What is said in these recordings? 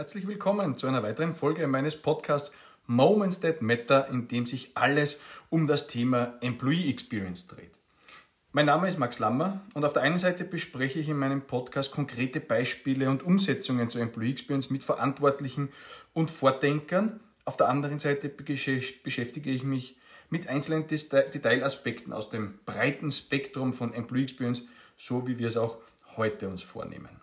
Herzlich willkommen zu einer weiteren Folge meines Podcasts Moments That Matter, in dem sich alles um das Thema Employee Experience dreht. Mein Name ist Max Lammer und auf der einen Seite bespreche ich in meinem Podcast konkrete Beispiele und Umsetzungen zur Employee Experience mit Verantwortlichen und Vordenkern. Auf der anderen Seite beschäftige ich mich mit einzelnen Detailaspekten aus dem breiten Spektrum von Employee Experience, so wie wir es auch heute uns vornehmen.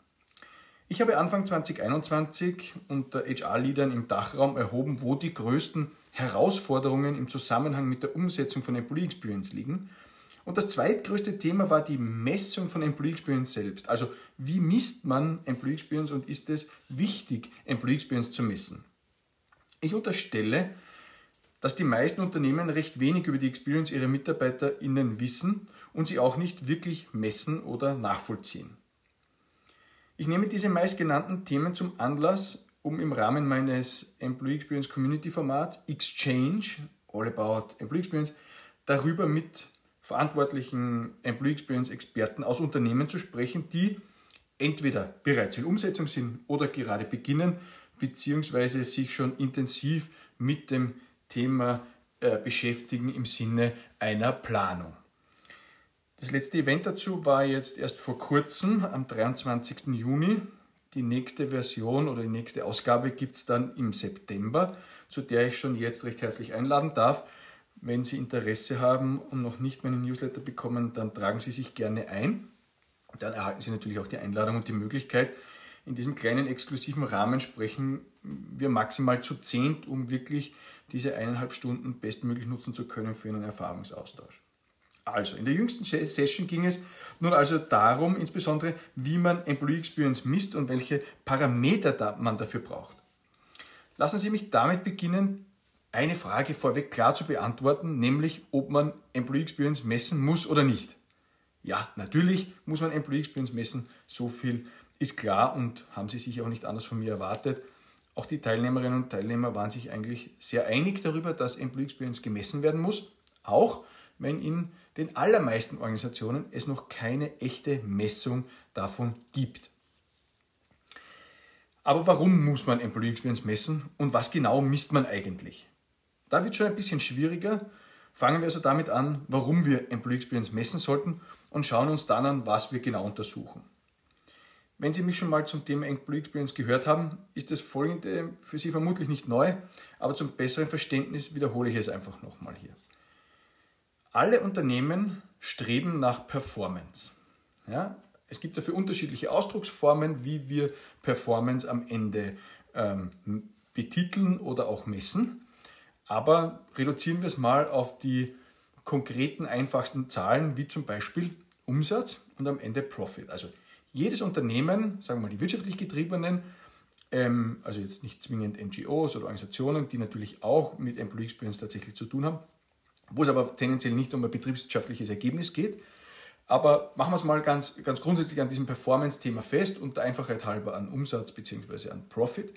Ich habe Anfang 2021 unter HR-Leadern im Dachraum erhoben, wo die größten Herausforderungen im Zusammenhang mit der Umsetzung von Employee Experience liegen. Und das zweitgrößte Thema war die Messung von Employee Experience selbst. Also wie misst man Employee Experience und ist es wichtig, Employee Experience zu messen? Ich unterstelle, dass die meisten Unternehmen recht wenig über die Experience ihrer MitarbeiterInnen wissen und sie auch nicht wirklich messen oder nachvollziehen. Ich nehme diese meistgenannten Themen zum Anlass, um im Rahmen meines Employee Experience Community Formats Exchange, All About Employee Experience, darüber mit verantwortlichen Employee Experience Experten aus Unternehmen zu sprechen, die entweder bereits in Umsetzung sind oder gerade beginnen, beziehungsweise sich schon intensiv mit dem Thema äh, beschäftigen im Sinne einer Planung. Das letzte Event dazu war jetzt erst vor kurzem, am 23. Juni. Die nächste Version oder die nächste Ausgabe gibt es dann im September, zu der ich schon jetzt recht herzlich einladen darf. Wenn Sie Interesse haben und noch nicht meinen Newsletter bekommen, dann tragen Sie sich gerne ein. Dann erhalten Sie natürlich auch die Einladung und die Möglichkeit. In diesem kleinen exklusiven Rahmen sprechen wir maximal zu zehnt, um wirklich diese eineinhalb Stunden bestmöglich nutzen zu können für einen Erfahrungsaustausch. Also, in der jüngsten Session ging es nun also darum, insbesondere, wie man Employee Experience misst und welche Parameter man dafür braucht. Lassen Sie mich damit beginnen, eine Frage vorweg klar zu beantworten, nämlich ob man Employee Experience messen muss oder nicht. Ja, natürlich muss man Employee Experience messen, so viel ist klar und haben Sie sicher auch nicht anders von mir erwartet. Auch die Teilnehmerinnen und Teilnehmer waren sich eigentlich sehr einig darüber, dass Employee Experience gemessen werden muss, auch wenn in den allermeisten Organisationen es noch keine echte Messung davon gibt. Aber warum muss man Employee Experience messen und was genau misst man eigentlich? Da wird schon ein bisschen schwieriger. Fangen wir also damit an, warum wir Employee Experience messen sollten und schauen uns dann an, was wir genau untersuchen. Wenn Sie mich schon mal zum Thema Employee Experience gehört haben, ist das folgende für Sie vermutlich nicht neu, aber zum besseren Verständnis wiederhole ich es einfach nochmal hier. Alle Unternehmen streben nach Performance. Ja? Es gibt dafür unterschiedliche Ausdrucksformen, wie wir Performance am Ende ähm, betiteln oder auch messen. Aber reduzieren wir es mal auf die konkreten, einfachsten Zahlen, wie zum Beispiel Umsatz und am Ende Profit. Also jedes Unternehmen, sagen wir mal die wirtschaftlich getriebenen, ähm, also jetzt nicht zwingend NGOs oder Organisationen, die natürlich auch mit Employee Experience tatsächlich zu tun haben, wo es aber tendenziell nicht um ein betriebswirtschaftliches Ergebnis geht. Aber machen wir es mal ganz, ganz grundsätzlich an diesem Performance-Thema fest und der Einfachheit halber an Umsatz bzw. an Profit.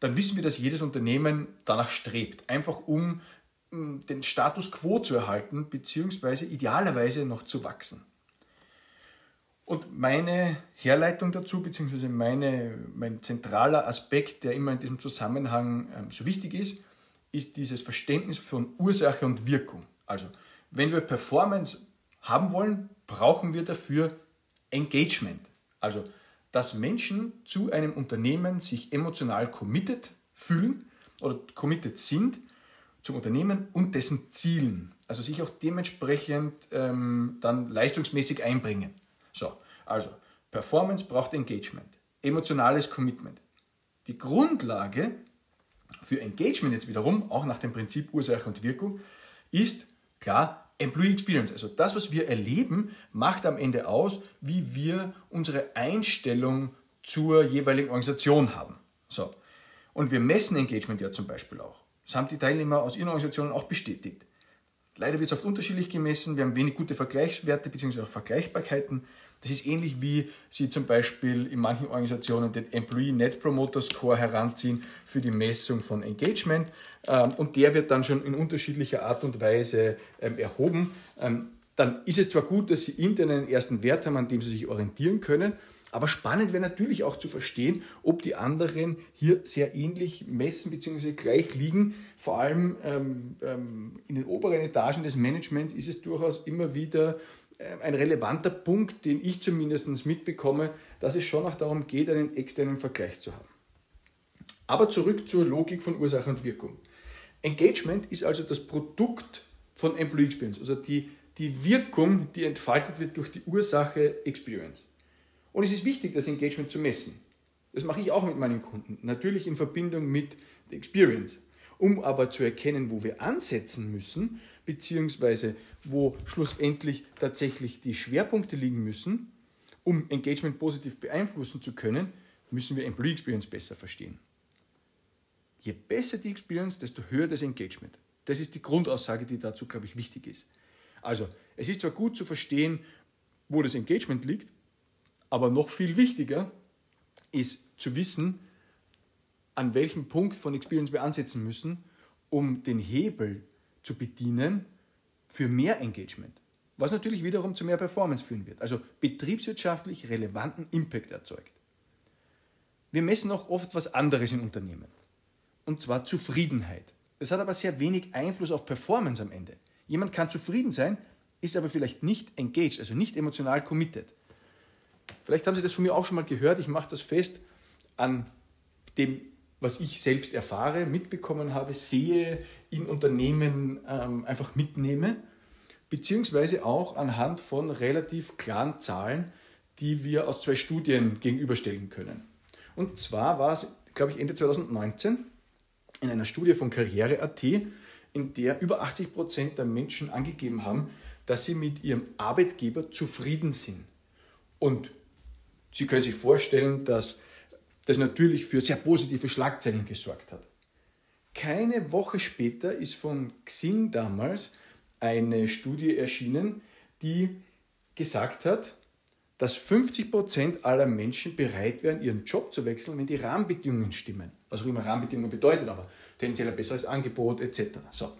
Dann wissen wir, dass jedes Unternehmen danach strebt, einfach um den Status quo zu erhalten bzw. idealerweise noch zu wachsen. Und meine Herleitung dazu, beziehungsweise meine, mein zentraler Aspekt, der immer in diesem Zusammenhang ähm, so wichtig ist, ist dieses Verständnis von Ursache und Wirkung. Also, wenn wir Performance haben wollen, brauchen wir dafür Engagement. Also, dass Menschen zu einem Unternehmen sich emotional committed fühlen oder committed sind zum Unternehmen und dessen Zielen. Also sich auch dementsprechend ähm, dann leistungsmäßig einbringen. So, also Performance braucht Engagement, emotionales Commitment. Die Grundlage für Engagement jetzt wiederum, auch nach dem Prinzip Ursache und Wirkung, ist klar Employee Experience. Also das, was wir erleben, macht am Ende aus, wie wir unsere Einstellung zur jeweiligen Organisation haben. So. Und wir messen Engagement ja zum Beispiel auch. Das haben die Teilnehmer aus ihren Organisationen auch bestätigt. Leider wird es oft unterschiedlich gemessen. Wir haben wenig gute Vergleichswerte bzw. auch Vergleichbarkeiten. Das ist ähnlich wie Sie zum Beispiel in manchen Organisationen den Employee Net Promoter Score heranziehen für die Messung von Engagement. Ähm, und der wird dann schon in unterschiedlicher Art und Weise ähm, erhoben. Ähm, dann ist es zwar gut, dass Sie intern einen ersten Wert haben, an dem Sie sich orientieren können, Aber spannend wäre natürlich auch zu verstehen, ob die anderen hier sehr ähnlich messen bzw. gleich liegen. Vor allem ähm, ähm, in den oberen Etagen des Managements ist es durchaus immer wieder ein relevanter Punkt, den ich zumindest mitbekomme, dass es schon auch darum geht, einen externen Vergleich zu haben. Aber zurück zur Logik von Ursache und Wirkung. Engagement ist also das Produkt von Employee Experience, also die, die Wirkung, die entfaltet wird durch die Ursache Experience. Und es ist wichtig, das Engagement zu messen. Das mache ich auch mit meinen Kunden, natürlich in Verbindung mit der Experience. Um aber zu erkennen, wo wir ansetzen müssen, beziehungsweise wo schlussendlich tatsächlich die Schwerpunkte liegen müssen, um Engagement positiv beeinflussen zu können, müssen wir Employee Experience besser verstehen. Je besser die Experience, desto höher das Engagement. Das ist die Grundaussage, die dazu, glaube ich, wichtig ist. Also, es ist zwar gut zu verstehen, wo das Engagement liegt, aber noch viel wichtiger ist zu wissen, an welchem Punkt von Experience wir ansetzen müssen, um den Hebel zu bedienen für mehr Engagement, was natürlich wiederum zu mehr Performance führen wird, also betriebswirtschaftlich relevanten Impact erzeugt. Wir messen auch oft was anderes in Unternehmen, und zwar Zufriedenheit. Das hat aber sehr wenig Einfluss auf Performance am Ende. Jemand kann zufrieden sein, ist aber vielleicht nicht engaged, also nicht emotional committed. Vielleicht haben Sie das von mir auch schon mal gehört. Ich mache das fest an dem, was ich selbst erfahre, mitbekommen habe, sehe, in Unternehmen ähm, einfach mitnehme, beziehungsweise auch anhand von relativ klaren Zahlen, die wir aus zwei Studien gegenüberstellen können. Und zwar war es, glaube ich, Ende 2019 in einer Studie von Karriere.at, in der über 80 Prozent der Menschen angegeben haben, dass sie mit ihrem Arbeitgeber zufrieden sind. Und Sie können sich vorstellen, dass das natürlich für sehr positive Schlagzeilen gesorgt hat. Keine Woche später ist von Xing damals eine Studie erschienen, die gesagt hat, dass 50% aller Menschen bereit wären, ihren Job zu wechseln, wenn die Rahmenbedingungen stimmen. Was auch immer Rahmenbedingungen bedeutet, aber tendenziell ein besseres Angebot etc. So.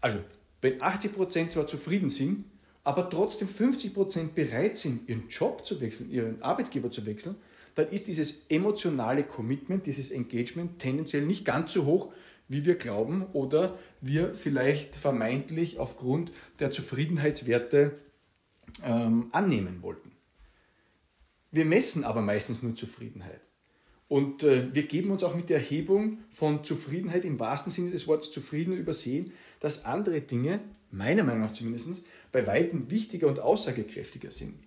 Also, wenn 80% zwar zufrieden sind, aber trotzdem 50% bereit sind, ihren Job zu wechseln, ihren Arbeitgeber zu wechseln, dann ist dieses emotionale Commitment, dieses Engagement tendenziell nicht ganz so hoch, wie wir glauben oder wir vielleicht vermeintlich aufgrund der Zufriedenheitswerte ähm, annehmen wollten. Wir messen aber meistens nur Zufriedenheit. Und äh, wir geben uns auch mit der Erhebung von Zufriedenheit im wahrsten Sinne des Wortes zufrieden übersehen, dass andere Dinge, meiner Meinung nach zumindest, bei weitem wichtiger und aussagekräftiger sind.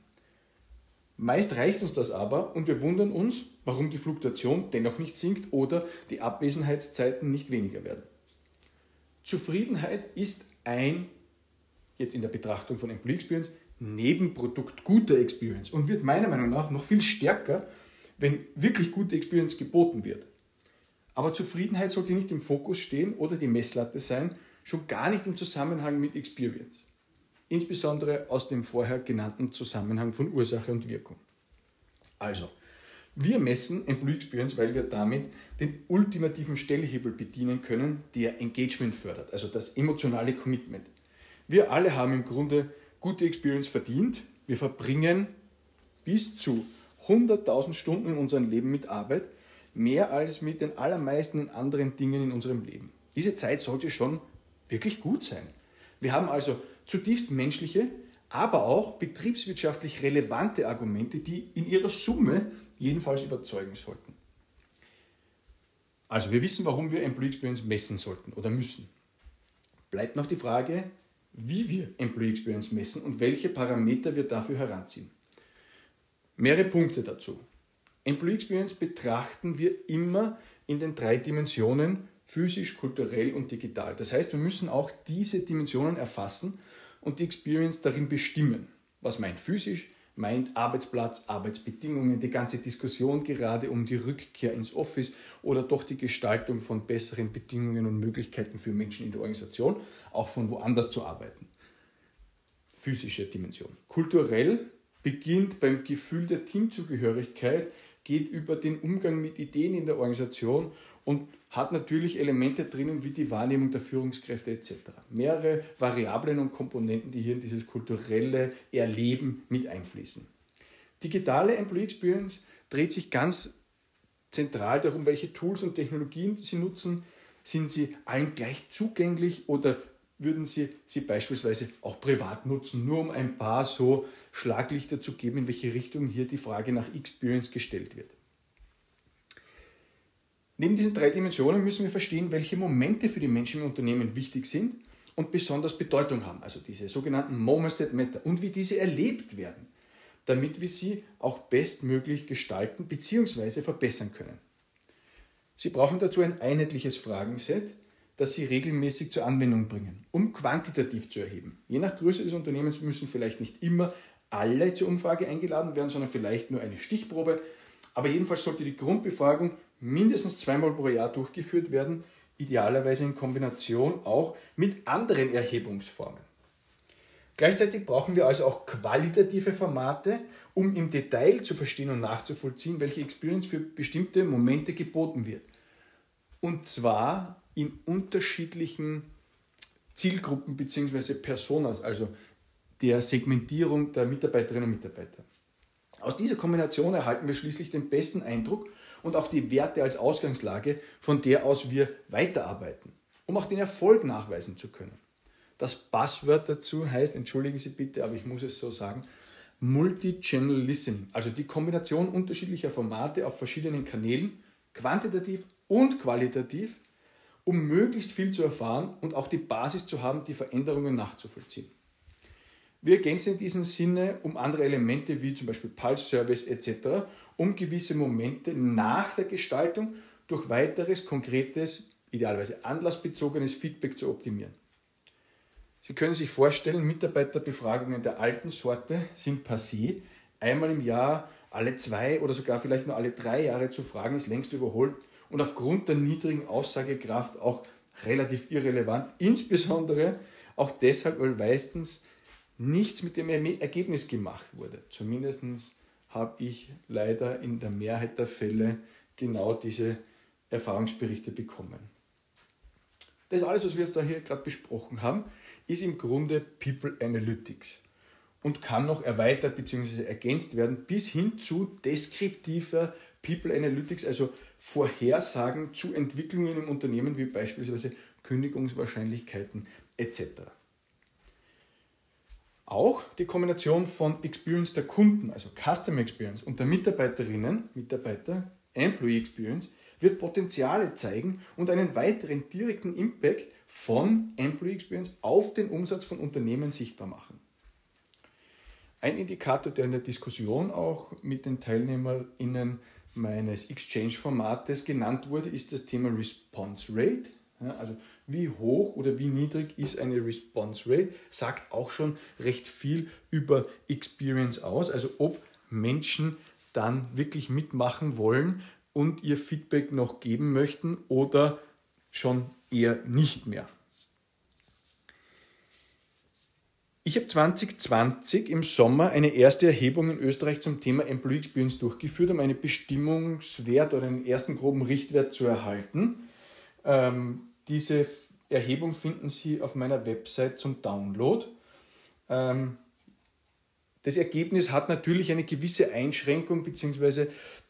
Meist reicht uns das aber und wir wundern uns, warum die Fluktuation dennoch nicht sinkt oder die Abwesenheitszeiten nicht weniger werden. Zufriedenheit ist ein, jetzt in der Betrachtung von Employee Experience, Nebenprodukt guter Experience und wird meiner Meinung nach noch viel stärker, wenn wirklich gute Experience geboten wird. Aber Zufriedenheit sollte nicht im Fokus stehen oder die Messlatte sein, schon gar nicht im Zusammenhang mit Experience. Insbesondere aus dem vorher genannten Zusammenhang von Ursache und Wirkung. Also, wir messen Employee Experience, weil wir damit den ultimativen Stellhebel bedienen können, der Engagement fördert, also das emotionale Commitment. Wir alle haben im Grunde gute Experience verdient. Wir verbringen bis zu 100.000 Stunden in unserem Leben mit Arbeit, mehr als mit den allermeisten anderen Dingen in unserem Leben. Diese Zeit sollte schon wirklich gut sein. Wir haben also zutiefst menschliche, aber auch betriebswirtschaftlich relevante Argumente, die in ihrer Summe jedenfalls überzeugen sollten. Also wir wissen, warum wir Employee Experience messen sollten oder müssen. Bleibt noch die Frage, wie wir Employee Experience messen und welche Parameter wir dafür heranziehen. Mehrere Punkte dazu. Employee Experience betrachten wir immer in den drei Dimensionen physisch, kulturell und digital. Das heißt, wir müssen auch diese Dimensionen erfassen und die Experience darin bestimmen. Was meint physisch? Meint Arbeitsplatz, Arbeitsbedingungen, die ganze Diskussion gerade um die Rückkehr ins Office oder doch die Gestaltung von besseren Bedingungen und Möglichkeiten für Menschen in der Organisation, auch von woanders zu arbeiten. Physische Dimension. Kulturell beginnt beim Gefühl der Teamzugehörigkeit, geht über den Umgang mit Ideen in der Organisation und hat natürlich Elemente drinnen wie die Wahrnehmung der Führungskräfte etc. Mehrere Variablen und Komponenten, die hier in dieses kulturelle Erleben mit einfließen. Digitale Employee Experience dreht sich ganz zentral darum, welche Tools und Technologien Sie nutzen. Sind sie allen gleich zugänglich oder würden Sie sie beispielsweise auch privat nutzen, nur um ein paar so Schlaglichter zu geben, in welche Richtung hier die Frage nach Experience gestellt wird. Neben diesen drei Dimensionen müssen wir verstehen, welche Momente für die Menschen im Unternehmen wichtig sind und besonders Bedeutung haben, also diese sogenannten Moments that matter und wie diese erlebt werden, damit wir sie auch bestmöglich gestalten bzw. verbessern können. Sie brauchen dazu ein einheitliches Fragenset, das Sie regelmäßig zur Anwendung bringen, um quantitativ zu erheben. Je nach Größe des Unternehmens müssen vielleicht nicht immer alle zur Umfrage eingeladen werden, sondern vielleicht nur eine Stichprobe. Aber jedenfalls sollte die Grundbefragung mindestens zweimal pro Jahr durchgeführt werden, idealerweise in Kombination auch mit anderen Erhebungsformen. Gleichzeitig brauchen wir also auch qualitative Formate, um im Detail zu verstehen und nachzuvollziehen, welche Experience für bestimmte Momente geboten wird. Und zwar in unterschiedlichen Zielgruppen bzw. Personas, also der Segmentierung der Mitarbeiterinnen und Mitarbeiter. Aus dieser Kombination erhalten wir schließlich den besten Eindruck und auch die Werte als Ausgangslage, von der aus wir weiterarbeiten, um auch den Erfolg nachweisen zu können. Das Passwort dazu heißt, entschuldigen Sie bitte, aber ich muss es so sagen, Multi-Channel Listening, also die Kombination unterschiedlicher Formate auf verschiedenen Kanälen, quantitativ und qualitativ, um möglichst viel zu erfahren und auch die Basis zu haben, die Veränderungen nachzuvollziehen. Wir ergänzen in diesem Sinne um andere Elemente wie zum Beispiel Pulse Service etc., um gewisse Momente nach der Gestaltung durch weiteres konkretes, idealerweise anlassbezogenes Feedback zu optimieren. Sie können sich vorstellen, Mitarbeiterbefragungen der alten Sorte sind passé. Einmal im Jahr, alle zwei oder sogar vielleicht nur alle drei Jahre zu fragen, ist längst überholt und aufgrund der niedrigen Aussagekraft auch relativ irrelevant. Insbesondere auch deshalb, weil meistens nichts mit dem Ergebnis gemacht wurde. Zumindest habe ich leider in der Mehrheit der Fälle genau diese Erfahrungsberichte bekommen. Das alles, was wir jetzt da hier gerade besprochen haben, ist im Grunde People Analytics und kann noch erweitert bzw. ergänzt werden bis hin zu deskriptiver People Analytics, also Vorhersagen zu Entwicklungen im Unternehmen wie beispielsweise Kündigungswahrscheinlichkeiten etc. Auch die Kombination von Experience der Kunden, also Customer Experience, und der Mitarbeiterinnen, Mitarbeiter, Employee Experience, wird Potenziale zeigen und einen weiteren direkten Impact von Employee Experience auf den Umsatz von Unternehmen sichtbar machen. Ein Indikator, der in der Diskussion auch mit den TeilnehmerInnen meines Exchange-Formates genannt wurde, ist das Thema Response Rate. Also wie hoch oder wie niedrig ist eine Response Rate, sagt auch schon recht viel über Experience aus, also ob Menschen dann wirklich mitmachen wollen und ihr Feedback noch geben möchten oder schon eher nicht mehr. Ich habe 2020 im Sommer eine erste Erhebung in Österreich zum Thema Employee Experience durchgeführt, um einen Bestimmungswert oder einen ersten groben Richtwert zu erhalten. Ähm, diese Erhebung finden Sie auf meiner Website zum Download. Ähm, das Ergebnis hat natürlich eine gewisse Einschränkung bzw.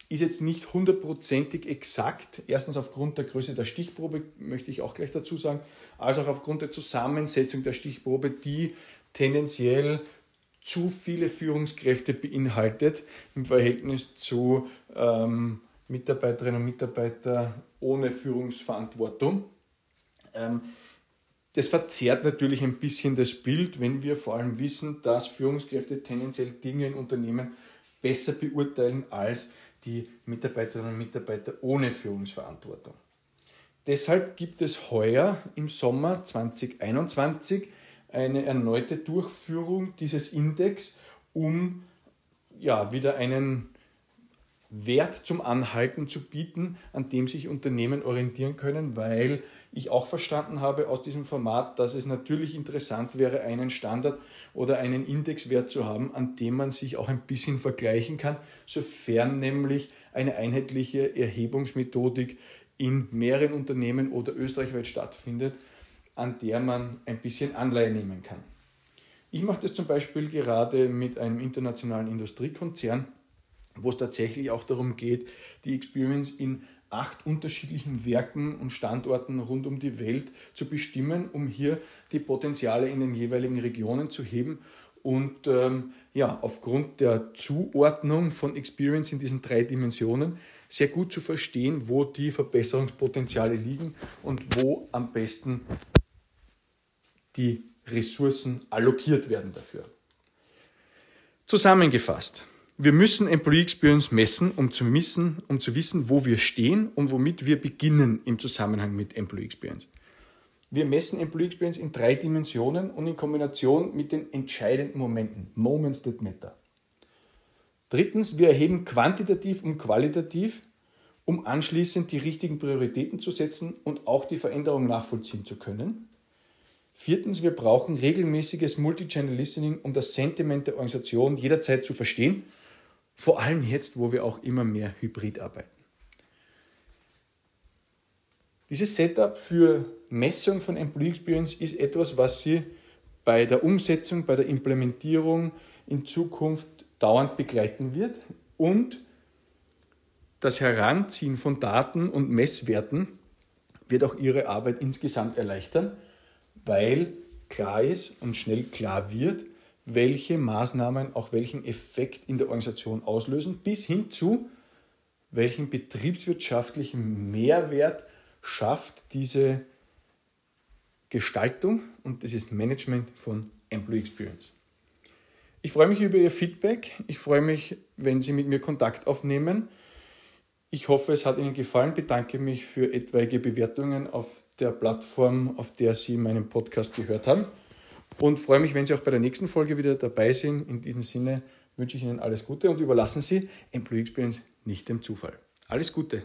ist jetzt nicht hundertprozentig exakt. Erstens aufgrund der Größe der Stichprobe, möchte ich auch gleich dazu sagen, als auch aufgrund der Zusammensetzung der Stichprobe, die tendenziell zu viele Führungskräfte beinhaltet im Verhältnis zu ähm, Mitarbeiterinnen und Mitarbeitern ohne Führungsverantwortung. Ähm, das verzerrt natürlich ein bisschen das Bild, wenn wir vor allem wissen, dass Führungskräfte tendenziell Dinge in Unternehmen besser beurteilen als die Mitarbeiterinnen und Mitarbeiter ohne Führungsverantwortung. Deshalb gibt es heuer im Sommer 2021 eine erneute Durchführung dieses Index, um ja, wieder einen Wert zum Anhalten zu bieten, an dem sich Unternehmen orientieren können, weil ich auch verstanden habe aus diesem Format, dass es natürlich interessant wäre, einen Standard oder einen Indexwert zu haben, an dem man sich auch ein bisschen vergleichen kann, sofern nämlich eine einheitliche Erhebungsmethodik in mehreren Unternehmen oder österreichweit stattfindet, an der man ein bisschen Anleihe nehmen kann. Ich mache das zum Beispiel gerade mit einem internationalen Industriekonzern, wo es tatsächlich auch darum geht, die Experience in acht unterschiedlichen Werken und Standorten rund um die Welt zu bestimmen, um hier die Potenziale in den jeweiligen Regionen zu heben und ähm, ja, aufgrund der Zuordnung von Experience in diesen drei Dimensionen sehr gut zu verstehen, wo die Verbesserungspotenziale liegen und wo am besten die Ressourcen allokiert werden dafür. Zusammengefasst, wir müssen Employee Experience messen, um zu wissen, um zu wissen, wo wir stehen und womit wir beginnen im Zusammenhang mit Employee Experience. Wir messen Employee Experience in drei Dimensionen und in Kombination mit den entscheidenden Momenten, Moments that matter. Drittens, wir erheben quantitativ und qualitativ, um anschließend die richtigen Prioritäten zu setzen und auch die Veränderung nachvollziehen zu können. Viertens, wir brauchen regelmäßiges Multichannel Listening, um das Sentiment der Organisation jederzeit zu verstehen vor allem jetzt, wo wir auch immer mehr hybrid arbeiten. Dieses Setup für Messung von Employee Experience ist etwas, was Sie bei der Umsetzung, bei der Implementierung in Zukunft dauernd begleiten wird und das Heranziehen von Daten und Messwerten wird auch Ihre Arbeit insgesamt erleichtern, weil klar ist und schnell klar wird, welche Maßnahmen auch welchen Effekt in der Organisation auslösen, bis hin zu welchen betriebswirtschaftlichen Mehrwert schafft diese Gestaltung und das ist Management von Employee Experience. Ich freue mich über Ihr Feedback. Ich freue mich, wenn Sie mit mir Kontakt aufnehmen. Ich hoffe, es hat Ihnen gefallen. Bedanke mich für etwaige Bewertungen auf der Plattform, auf der Sie meinen Podcast gehört haben und freue mich, wenn Sie auch bei der nächsten Folge wieder dabei sind. In diesem Sinne wünsche ich Ihnen alles Gute und überlassen Sie Employee Experience nicht dem Zufall. Alles Gute!